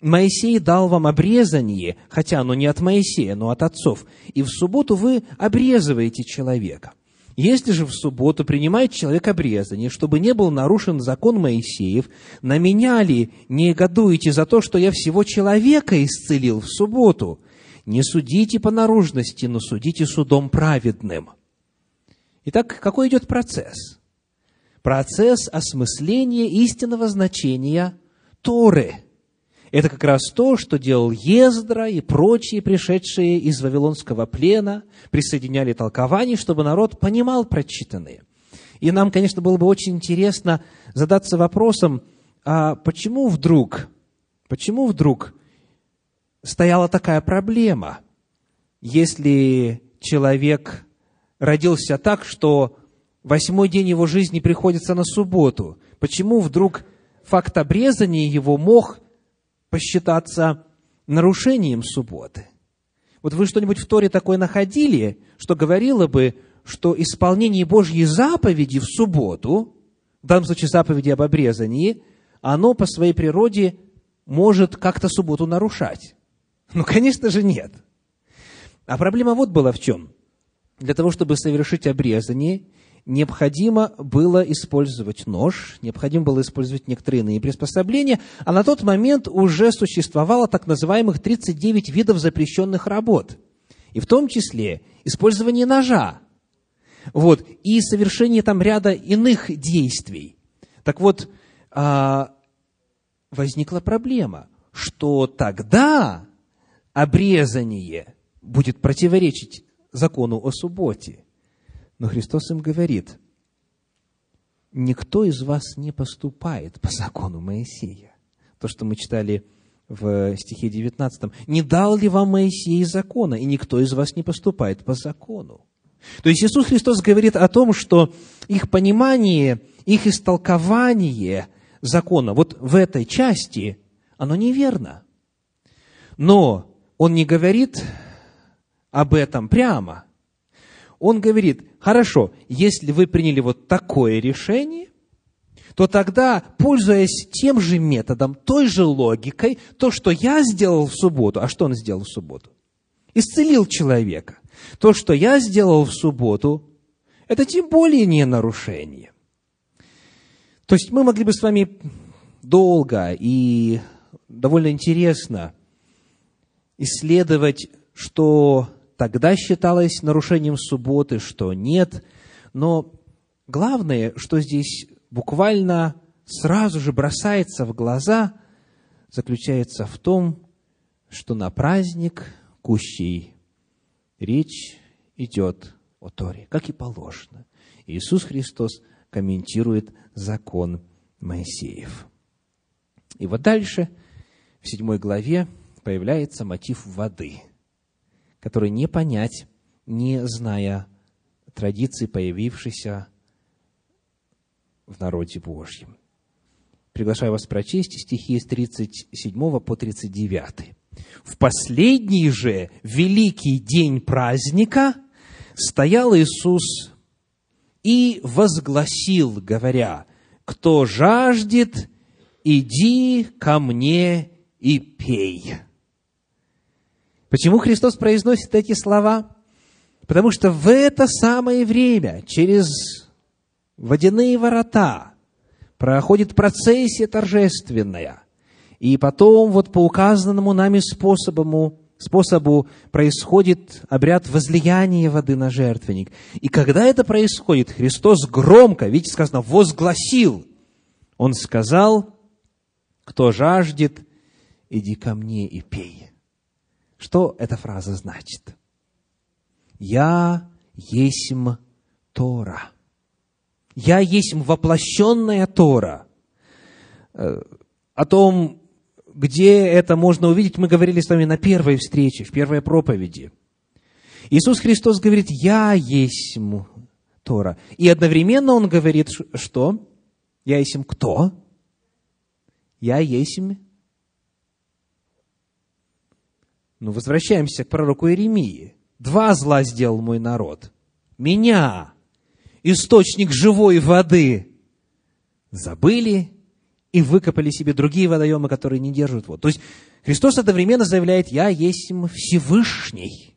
Моисей дал вам обрезание, хотя оно не от Моисея, но от отцов, и в субботу вы обрезываете человека. Если же в субботу принимает человек обрезание, чтобы не был нарушен закон Моисеев, на меня ли не негодуете за то, что я всего человека исцелил в субботу? Не судите по наружности, но судите судом праведным. Итак, какой идет процесс? Процесс осмысления истинного значения Торы. Это как раз то, что делал Ездра и прочие, пришедшие из Вавилонского плена, присоединяли толкование, чтобы народ понимал прочитанные. И нам, конечно, было бы очень интересно задаться вопросом, а почему вдруг, почему вдруг стояла такая проблема. Если человек родился так, что восьмой день его жизни приходится на субботу, почему вдруг факт обрезания его мог посчитаться нарушением субботы? Вот вы что-нибудь в Торе такое находили, что говорило бы, что исполнение Божьей заповеди в субботу, в данном случае заповеди об обрезании, оно по своей природе может как-то субботу нарушать. Ну, конечно же, нет. А проблема вот была в чем. Для того, чтобы совершить обрезание, необходимо было использовать нож, необходимо было использовать некоторые иные приспособления, а на тот момент уже существовало так называемых 39 видов запрещенных работ, и в том числе использование ножа, вот, и совершение там ряда иных действий. Так вот, а, возникла проблема, что тогда обрезание будет противоречить закону о субботе. Но Христос им говорит, никто из вас не поступает по закону Моисея. То, что мы читали в стихе 19. «Не дал ли вам Моисей закона, и никто из вас не поступает по закону?» То есть Иисус Христос говорит о том, что их понимание, их истолкование закона вот в этой части, оно неверно. Но он не говорит об этом прямо. Он говорит, хорошо, если вы приняли вот такое решение, то тогда, пользуясь тем же методом, той же логикой, то, что я сделал в субботу, а что он сделал в субботу? Исцелил человека. То, что я сделал в субботу, это тем более не нарушение. То есть мы могли бы с вами долго и довольно интересно исследовать, что тогда считалось нарушением субботы, что нет. Но главное, что здесь буквально сразу же бросается в глаза, заключается в том, что на праздник кущей речь идет о Торе, как и положено. Иисус Христос комментирует закон Моисеев. И вот дальше, в седьмой главе, появляется мотив воды, который не понять, не зная традиции, появившейся в народе Божьем. Приглашаю вас прочесть стихи с 37 по 39. В последний же великий день праздника стоял Иисус и возгласил, говоря, «Кто жаждет, иди ко мне и пей». Почему Христос произносит эти слова? Потому что в это самое время, через водяные ворота, проходит процессия торжественная. И потом вот по указанному нами способу, способу происходит обряд возлияния воды на жертвенник. И когда это происходит, Христос громко, видите, сказано, возгласил. Он сказал, кто жаждет, иди ко мне и пей. Что эта фраза значит? Я есмь Тора. Я есть воплощенная Тора. Э, о том, где это можно увидеть, мы говорили с вами на первой встрече, в первой проповеди. Иисус Христос говорит, я есть Тора. И одновременно Он говорит, что? Я есть кто? Я есть Ну, возвращаемся к пророку Иеремии. Два зла сделал мой народ. Меня, источник живой воды, забыли и выкопали себе другие водоемы, которые не держат воду. То есть Христос одновременно заявляет, я есть Всевышний.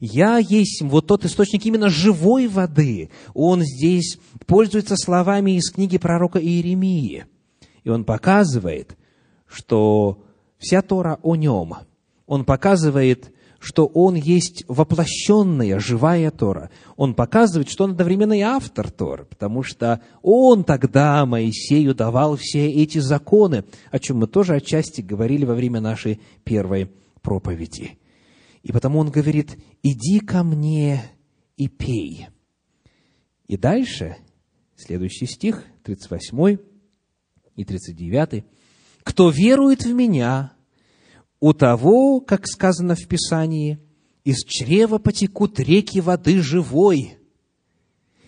Я есть вот тот источник именно живой воды. Он здесь пользуется словами из книги пророка Иеремии. И он показывает, что вся Тора о нем. Он показывает, что он есть воплощенная, живая Тора. Он показывает, что он одновременно и автор Торы, потому что он тогда Моисею давал все эти законы, о чем мы тоже отчасти говорили во время нашей первой проповеди. И потому он говорит, иди ко мне и пей. И дальше, следующий стих, 38 и 39. «Кто верует в Меня, у того, как сказано в Писании, из чрева потекут реки воды живой.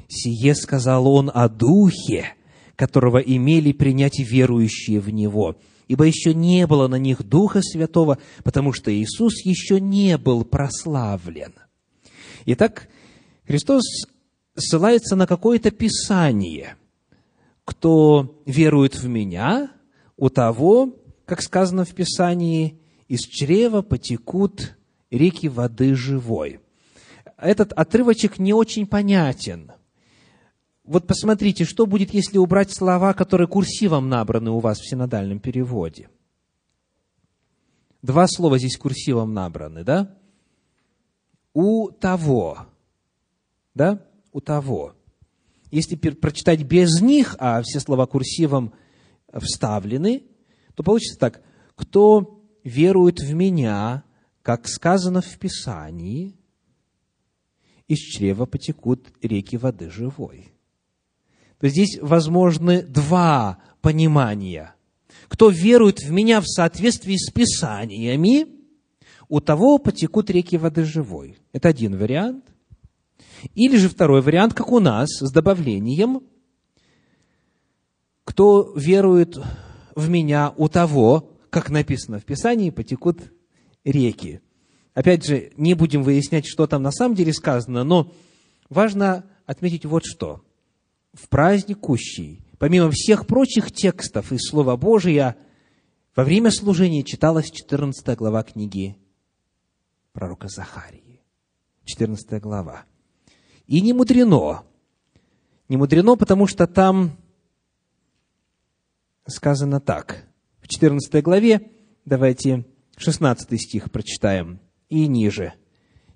Сие сказал он о Духе, которого имели принять верующие в Него, ибо еще не было на них Духа Святого, потому что Иисус еще не был прославлен. Итак, Христос ссылается на какое-то Писание. Кто верует в Меня, у того, как сказано в Писании, из чрева потекут реки воды живой. Этот отрывочек не очень понятен. Вот посмотрите, что будет, если убрать слова, которые курсивом набраны у вас в синодальном переводе. Два слова здесь курсивом набраны, да? У того. Да? У того. Если прочитать без них, а все слова курсивом вставлены, то получится так. Кто верует в меня, как сказано в Писании, из чрева потекут реки воды живой. То здесь возможны два понимания. Кто верует в меня в соответствии с Писаниями, у того потекут реки воды живой. Это один вариант. Или же второй вариант, как у нас, с добавлением, кто верует в меня, у того как написано в Писании, потекут реки. Опять же, не будем выяснять, что там на самом деле сказано, но важно отметить вот что. В праздник Кущий, помимо всех прочих текстов из Слова Божия, во время служения читалась 14 глава книги пророка Захарии. 14 глава. И не мудрено. Не мудрено, потому что там сказано так. В 14 главе, давайте 16 стих прочитаем и ниже.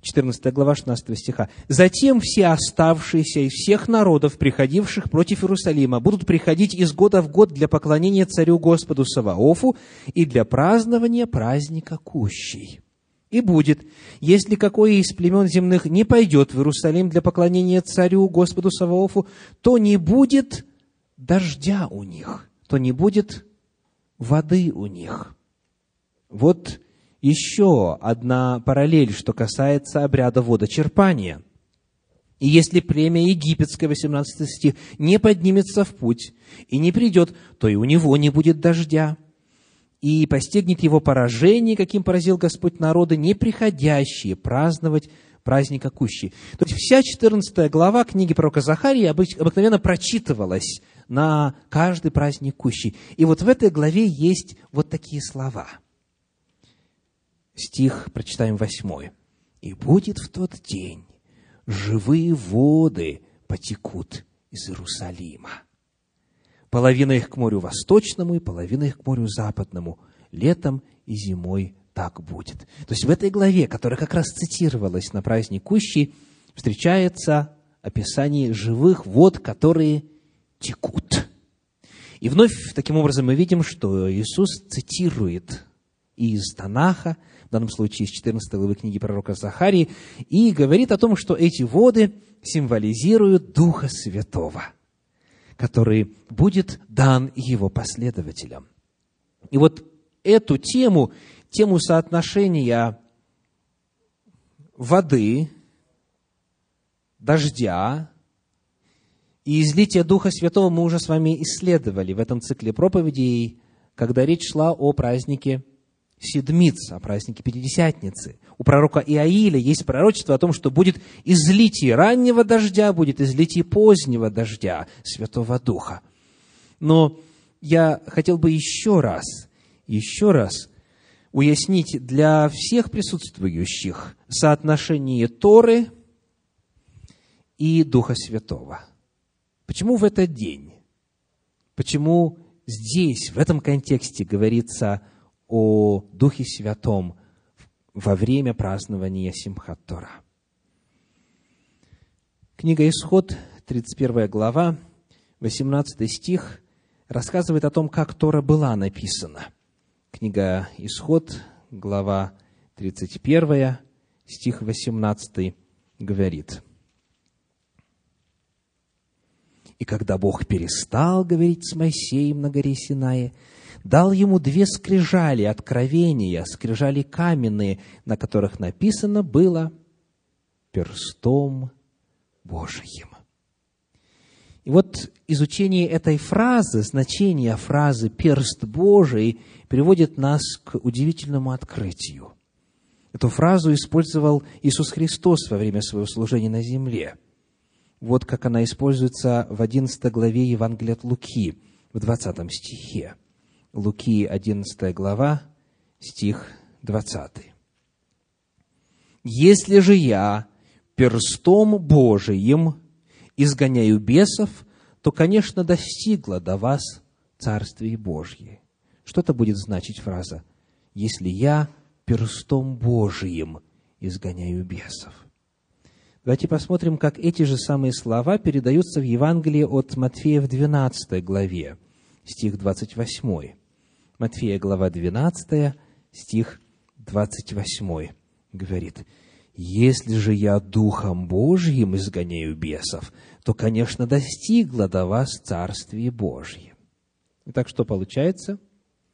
14 глава 16 стиха. «Затем все оставшиеся из всех народов, приходивших против Иерусалима, будут приходить из года в год для поклонения царю Господу Саваофу и для празднования праздника Кущей. И будет, если какое из племен земных не пойдет в Иерусалим для поклонения царю Господу Саваофу, то не будет дождя у них, то не будет воды у них». Вот еще одна параллель, что касается обряда водочерпания. И если племя египетское, 18 стих, не поднимется в путь и не придет, то и у него не будет дождя, и постигнет его поражение, каким поразил Господь народы, не приходящие праздновать праздника Кущи. То есть вся 14 глава книги пророка Захарии обыкновенно прочитывалась на каждый праздник Кущи. И вот в этой главе есть вот такие слова – стих, прочитаем восьмой. «И будет в тот день живые воды потекут из Иерусалима. Половина их к морю восточному и половина их к морю западному. Летом и зимой так будет». То есть в этой главе, которая как раз цитировалась на праздник Кущи, встречается описание живых вод, которые текут. И вновь таким образом мы видим, что Иисус цитирует из Танаха, в данном случае из 14 главы книги пророка Захарии, и говорит о том, что эти воды символизируют Духа Святого, который будет дан его последователям. И вот эту тему, тему соотношения воды, дождя и излития Духа Святого мы уже с вами исследовали в этом цикле проповедей, когда речь шла о празднике Седмиц, о празднике Пятидесятницы. У пророка Иаиля есть пророчество о том, что будет излитие раннего дождя, будет излитие позднего дождя Святого Духа. Но я хотел бы еще раз, еще раз уяснить для всех присутствующих соотношение Торы и Духа Святого. Почему в этот день? Почему здесь, в этом контексте говорится о Духе Святом во время празднования Симхат Тора. Книга Исход, 31 глава, 18 стих, рассказывает о том, как Тора была написана. Книга Исход, глава 31, стих 18 говорит. «И когда Бог перестал говорить с Моисеем на горе Синае, дал ему две скрижали откровения, скрижали каменные, на которых написано было «перстом Божиим». И вот изучение этой фразы, значение фразы «перст Божий» приводит нас к удивительному открытию. Эту фразу использовал Иисус Христос во время своего служения на земле. Вот как она используется в 11 главе Евангелия от Луки, в 20 стихе. Луки, 11 глава, стих 20. «Если же я перстом Божиим изгоняю бесов, то, конечно, достигла до вас Царствие Божье». Что это будет значить фраза «если я перстом Божиим изгоняю бесов»? Давайте посмотрим, как эти же самые слова передаются в Евангелии от Матфея в 12 главе, стих 28. Матфея, глава 12, стих 28 говорит, «Если же я Духом Божьим изгоняю бесов, то, конечно, достигло до вас Царствие Божье». Итак, что получается?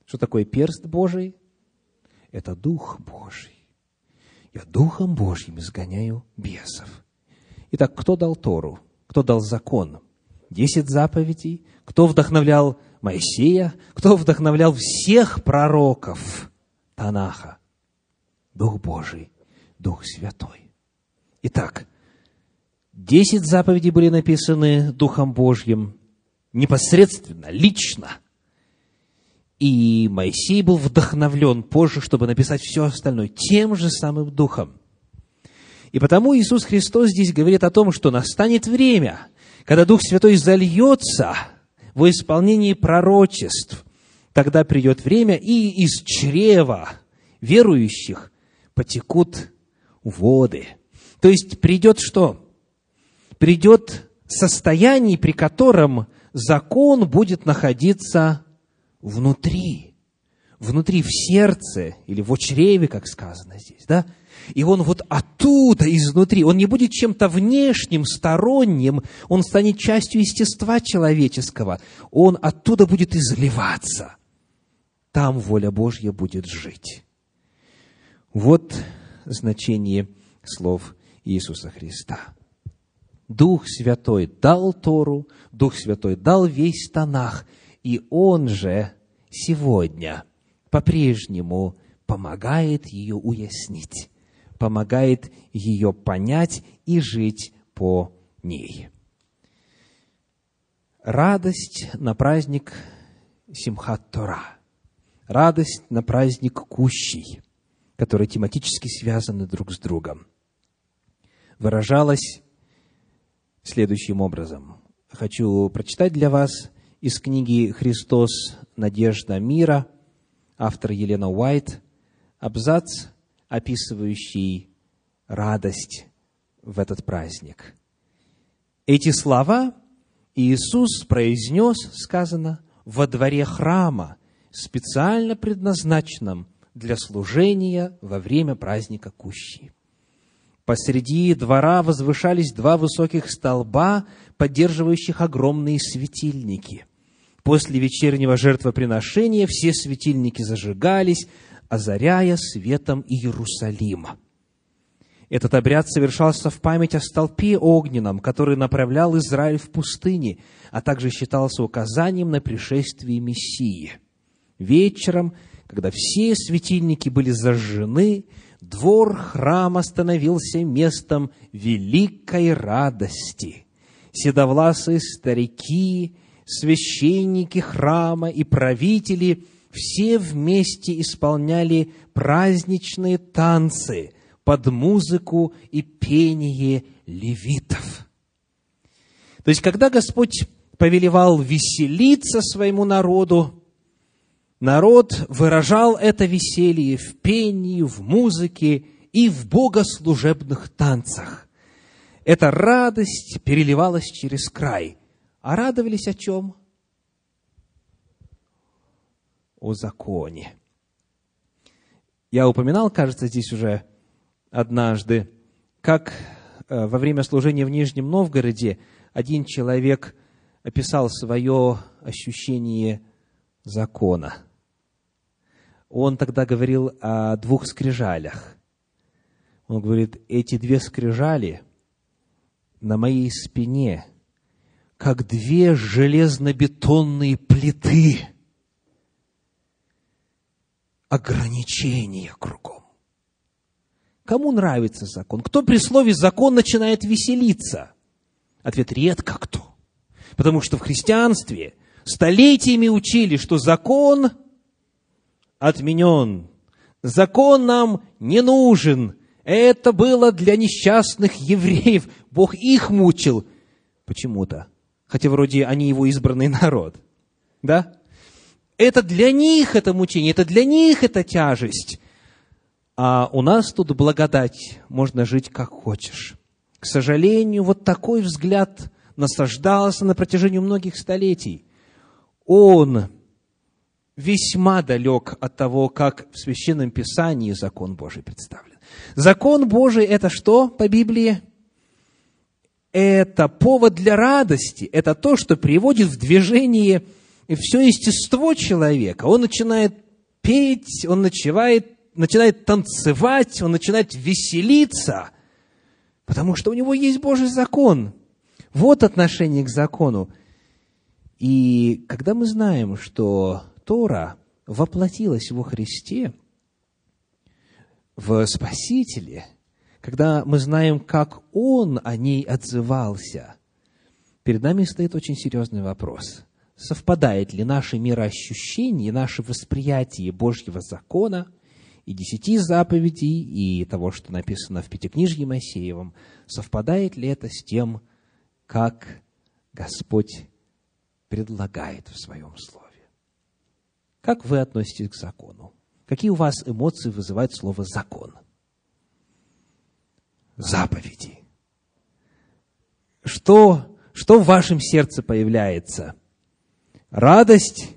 Что такое перст Божий? Это Дух Божий. Я Духом Божьим изгоняю бесов. Итак, кто дал Тору? Кто дал закон? Десять заповедей? Кто вдохновлял Моисея, кто вдохновлял всех пророков Танаха? Дух Божий. Дух Святой. Итак, десять заповедей были написаны Духом Божьим непосредственно, лично. И Моисей был вдохновлен позже, чтобы написать все остальное тем же самым Духом. И потому Иисус Христос здесь говорит о том, что настанет время, когда Дух Святой зальется во исполнении пророчеств. Тогда придет время, и из чрева верующих потекут воды. То есть придет что? Придет состояние, при котором закон будет находиться внутри, внутри в сердце или в чреве, как сказано здесь, да? И он вот оттуда, изнутри, он не будет чем-то внешним, сторонним, он станет частью естества человеческого, он оттуда будет изливаться. Там воля Божья будет жить. Вот значение слов Иисуса Христа. Дух Святой дал Тору, Дух Святой дал весь Танах, и Он же сегодня по-прежнему помогает ее уяснить, помогает ее понять и жить по ней. Радость на праздник Симхат Тора. Радость на праздник Кущий, которые тематически связаны друг с другом, выражалась следующим образом. Хочу прочитать для вас из книги «Христос. Надежда мира», автор Елена Уайт, абзац, описывающий радость в этот праздник. Эти слова Иисус произнес, сказано, во дворе храма, специально предназначенном для служения во время праздника Кущи. Посреди двора возвышались два высоких столба, поддерживающих огромные светильники. После вечернего жертвоприношения все светильники зажигались, озаряя светом Иерусалима. Этот обряд совершался в память о столпе огненном, который направлял Израиль в пустыне, а также считался указанием на пришествие Мессии. Вечером, когда все светильники были зажжены, двор храма становился местом великой радости. Седовласые старики, священники храма и правители все вместе исполняли праздничные танцы под музыку и пение левитов. То есть, когда Господь повелевал веселиться своему народу, народ выражал это веселье в пении, в музыке и в богослужебных танцах. Эта радость переливалась через край. А радовались о чем? О законе. Я упоминал, кажется, здесь уже однажды, как э, во время служения в Нижнем Новгороде один человек описал свое ощущение закона – он тогда говорил о двух скрижалях. Он говорит, эти две скрижали на моей спине, как две железнобетонные плиты. Ограничения кругом. Кому нравится закон? Кто при слове «закон» начинает веселиться? Ответ – редко кто. Потому что в христианстве столетиями учили, что закон отменен. Закон нам не нужен. Это было для несчастных евреев. Бог их мучил почему-то. Хотя вроде они его избранный народ. Да? Это для них это мучение, это для них это тяжесть. А у нас тут благодать, можно жить как хочешь. К сожалению, вот такой взгляд насаждался на протяжении многих столетий. Он весьма далек от того, как в Священном Писании закон Божий представлен. Закон Божий – это что по Библии? Это повод для радости, это то, что приводит в движение все естество человека. Он начинает петь, он начинает, начинает танцевать, он начинает веселиться, потому что у него есть Божий закон. Вот отношение к закону. И когда мы знаем, что Тора воплотилась во Христе, в Спасителе, когда мы знаем, как Он о ней отзывался, перед нами стоит очень серьезный вопрос. Совпадает ли наше мироощущение, наше восприятие Божьего закона и десяти заповедей, и того, что написано в Пятикнижье Моисеевом, совпадает ли это с тем, как Господь предлагает в своем слове? Как вы относитесь к закону? Какие у вас эмоции вызывает слово «закон»? Заповеди. Что, что в вашем сердце появляется? Радость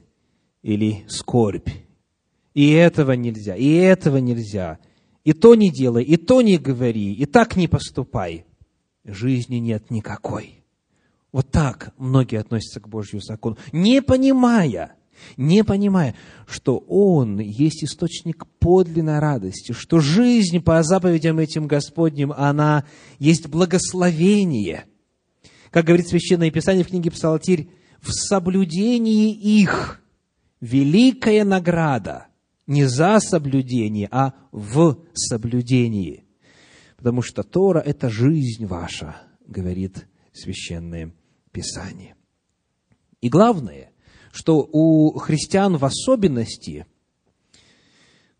или скорбь? И этого нельзя, и этого нельзя. И то не делай, и то не говори, и так не поступай. Жизни нет никакой. Вот так многие относятся к Божьему закону, не понимая, не понимая, что Он есть источник подлинной радости, что жизнь по заповедям этим Господним, она есть благословение. Как говорит Священное Писание в книге Псалтирь, в соблюдении их великая награда, не за соблюдение, а в соблюдении. Потому что Тора – это жизнь ваша, говорит Священное Писание. И главное – что у христиан в особенности,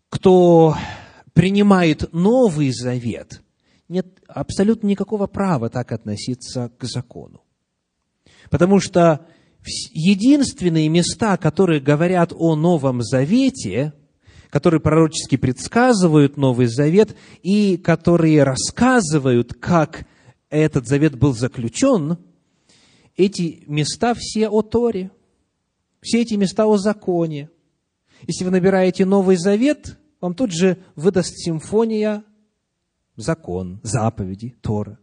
кто принимает Новый Завет, нет абсолютно никакого права так относиться к закону. Потому что единственные места, которые говорят о Новом Завете, которые пророчески предсказывают Новый Завет и которые рассказывают, как этот завет был заключен, эти места все о Торе – все эти места о законе. Если вы набираете Новый Завет, вам тут же выдаст симфония закон, заповеди, Тора.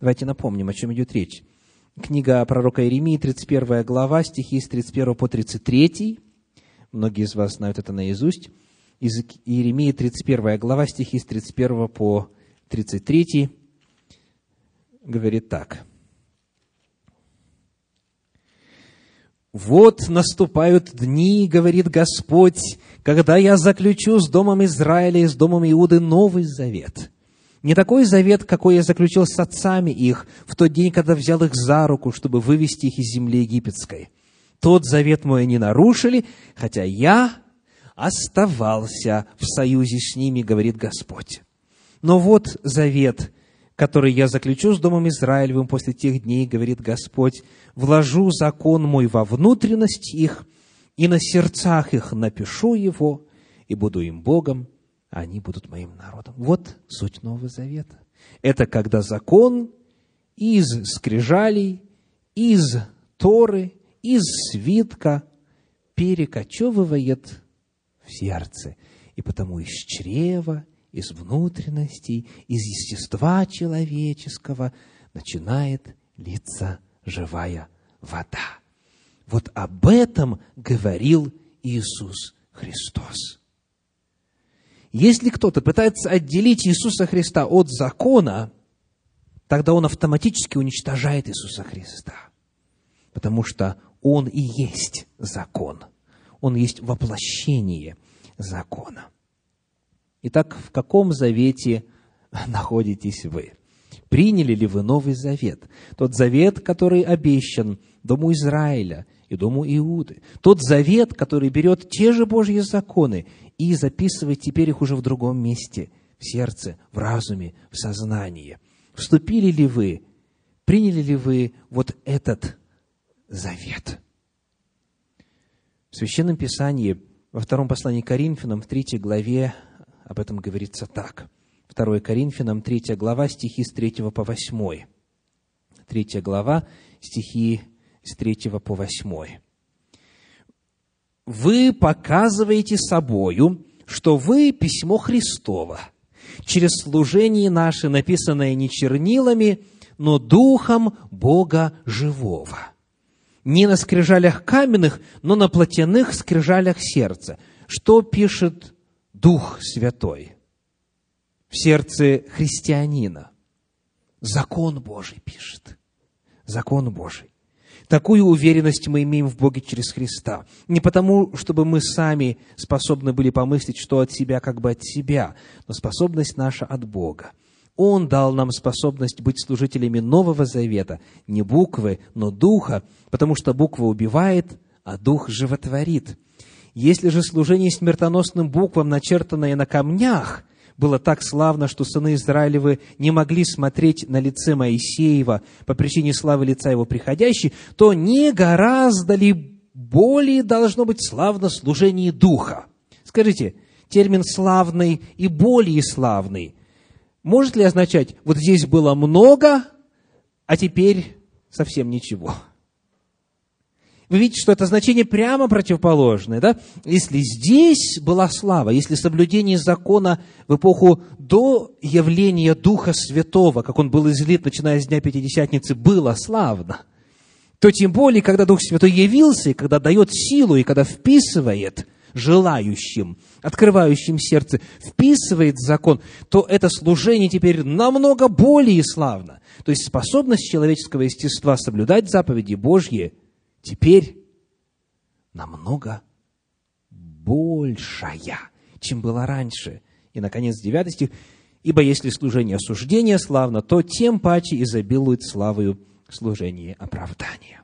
Давайте напомним, о чем идет речь. Книга пророка Иеремии, 31 глава, стихи с 31 по 33. Многие из вас знают это наизусть. Из Иеремии, 31 глава, стихи с 31 по 33 говорит так – «Вот наступают дни, — говорит Господь, — когда я заключу с Домом Израиля и с Домом Иуды новый завет. Не такой завет, какой я заключил с отцами их в тот день, когда взял их за руку, чтобы вывести их из земли египетской. Тот завет мой они нарушили, хотя я оставался в союзе с ними, говорит Господь. Но вот завет, который я заключу с Домом Израилевым после тех дней, говорит Господь, вложу закон мой во внутренность их, и на сердцах их напишу его, и буду им Богом, они будут моим народом. Вот суть Нового Завета. Это когда закон из скрижалей, из Торы, из свитка перекочевывает в сердце. И потому из чрева из внутренностей, из естества человеческого начинает литься живая вода. Вот об этом говорил Иисус Христос. Если кто-то пытается отделить Иисуса Христа от закона, тогда он автоматически уничтожает Иисуса Христа. Потому что он и есть закон. Он есть воплощение закона. Итак, в каком завете <laughs> находитесь вы? Приняли ли вы Новый Завет? Тот завет, который обещан Дому Израиля и Дому Иуды. Тот завет, который берет те же Божьи законы и записывает теперь их уже в другом месте, в сердце, в разуме, в сознании. Вступили ли вы, приняли ли вы вот этот завет? В Священном Писании, во втором послании к Коринфянам, в третьей главе, об этом говорится так. 2 Коринфянам, 3 глава, стихи с 3 по 8. 3 глава, стихи с 3 по 8. «Вы показываете собою, что вы письмо Христово, через служение наше, написанное не чернилами, но духом Бога живого. Не на скрижалях каменных, но на плотяных скрижалях сердца. Что пишет Дух Святой в сердце христианина. Закон Божий пишет. Закон Божий. Такую уверенность мы имеем в Боге через Христа. Не потому, чтобы мы сами способны были помыслить, что от себя, как бы от себя, но способность наша от Бога. Он дал нам способность быть служителями Нового Завета, не буквы, но духа, потому что буква убивает, а дух животворит. Если же служение смертоносным буквам, начертанное на камнях, было так славно, что сыны Израилевы не могли смотреть на лице Моисеева по причине славы лица его приходящей, то не гораздо ли более должно быть славно служение Духа? Скажите, термин «славный» и «более славный» может ли означать, вот здесь было много, а теперь совсем ничего? Вы видите, что это значение прямо противоположное, да? Если здесь была слава, если соблюдение закона в эпоху до явления Духа Святого, как он был излит, начиная с Дня Пятидесятницы, было славно, то тем более, когда Дух Святой явился, и когда дает силу, и когда вписывает желающим, открывающим сердце, вписывает закон, то это служение теперь намного более славно. То есть способность человеческого естества соблюдать заповеди Божьи – теперь намного большая, чем была раньше. И, наконец, девятый стих. «Ибо если служение осуждения славно, то тем паче изобилует славою служение оправдания».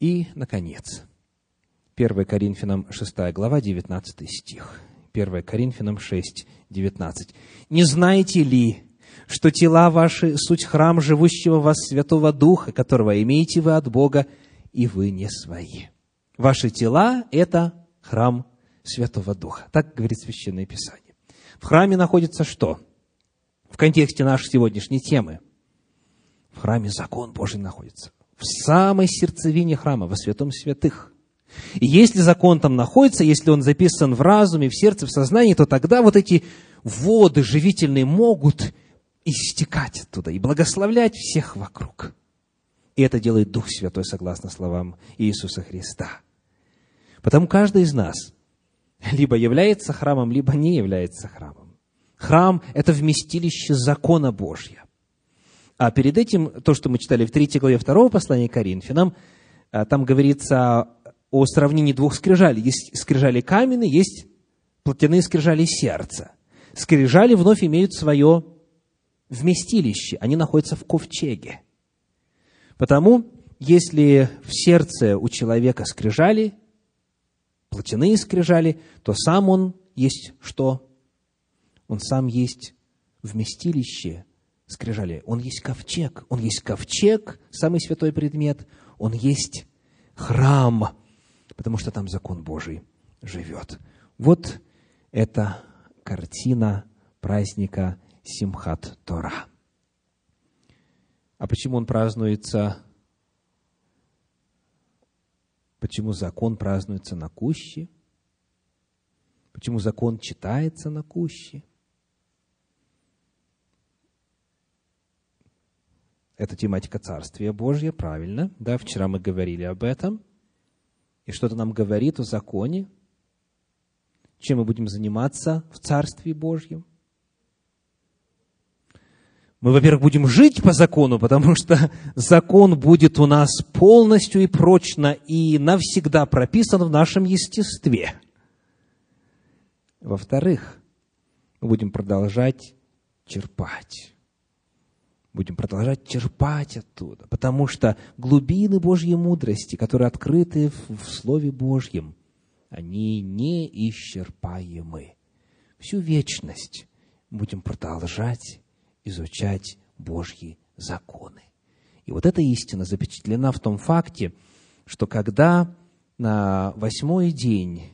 И, наконец, 1 Коринфянам 6 глава, 19 стих. 1 Коринфянам 6, 19. «Не знаете ли, что тела ваши – суть храм живущего вас Святого Духа, которого имеете вы от Бога, и вы не свои. Ваши тела – это храм Святого Духа. Так говорит Священное Писание. В храме находится что? В контексте нашей сегодняшней темы. В храме закон Божий находится. В самой сердцевине храма, во святом святых. И если закон там находится, если он записан в разуме, в сердце, в сознании, то тогда вот эти воды живительные могут истекать оттуда и благословлять всех вокруг. И это делает Дух Святой, согласно словам Иисуса Христа. Потому каждый из нас либо является храмом, либо не является храмом. Храм – это вместилище закона Божьего. А перед этим, то, что мы читали в 3 главе 2 послания Коринфянам, а, там говорится о сравнении двух скрижалей. Есть скрижали каменные, есть плотяные скрижали сердца. Скрижали вновь имеют свое вместилище, они находятся в ковчеге. Потому, если в сердце у человека скрижали, плотяные скрижали, то сам он есть что? Он сам есть вместилище скрижали. Он есть ковчег. Он есть ковчег, самый святой предмет. Он есть храм, потому что там закон Божий живет. Вот эта картина праздника Симхат Тора. А почему он празднуется? Почему закон празднуется на куще? Почему закон читается на куще? Это тематика Царствия Божья, правильно. Да, вчера мы говорили об этом. И что-то нам говорит о законе. Чем мы будем заниматься в Царстве Божьем? Мы, во-первых, будем жить по закону, потому что <laughs> закон будет у нас полностью и прочно и навсегда прописан в нашем естестве. Во-вторых, мы будем продолжать черпать. Будем продолжать черпать оттуда, потому что глубины Божьей мудрости, которые открыты в Слове Божьем, они неисчерпаемы. Всю вечность будем продолжать изучать Божьи законы. И вот эта истина запечатлена в том факте, что когда на восьмой день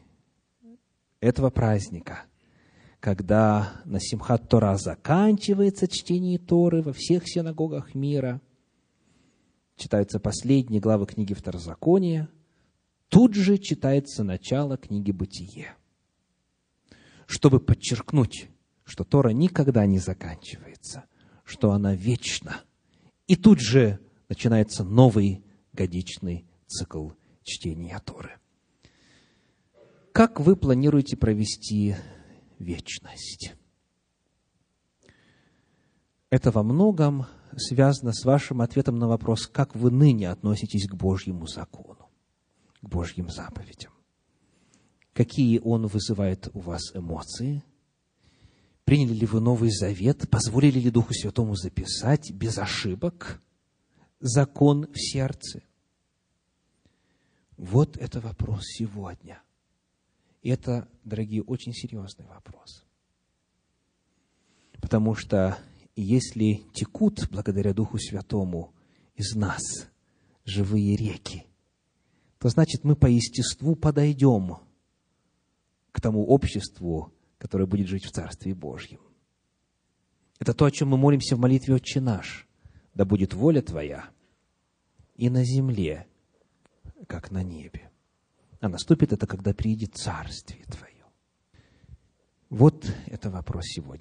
этого праздника, когда на Симхат Тора заканчивается чтение Торы во всех синагогах мира, читаются последние главы книги Второзакония, тут же читается начало книги Бытие, чтобы подчеркнуть, что Тора никогда не заканчивается, что она вечна. И тут же начинается новый годичный цикл чтения Торы. Как вы планируете провести вечность? Это во многом связано с вашим ответом на вопрос, как вы ныне относитесь к Божьему закону, к Божьим заповедям. Какие он вызывает у вас эмоции – Приняли ли вы Новый Завет? Позволили ли Духу Святому записать без ошибок закон в сердце? Вот это вопрос сегодня. И это, дорогие, очень серьезный вопрос. Потому что если текут, благодаря Духу Святому, из нас живые реки, то значит мы по естеству подойдем к тому обществу, которое будет жить в Царстве Божьем. Это то, о чем мы молимся в молитве «Отче наш». Да будет воля Твоя и на земле, как на небе. А наступит это, когда приедет Царствие Твое. Вот это вопрос сегодня.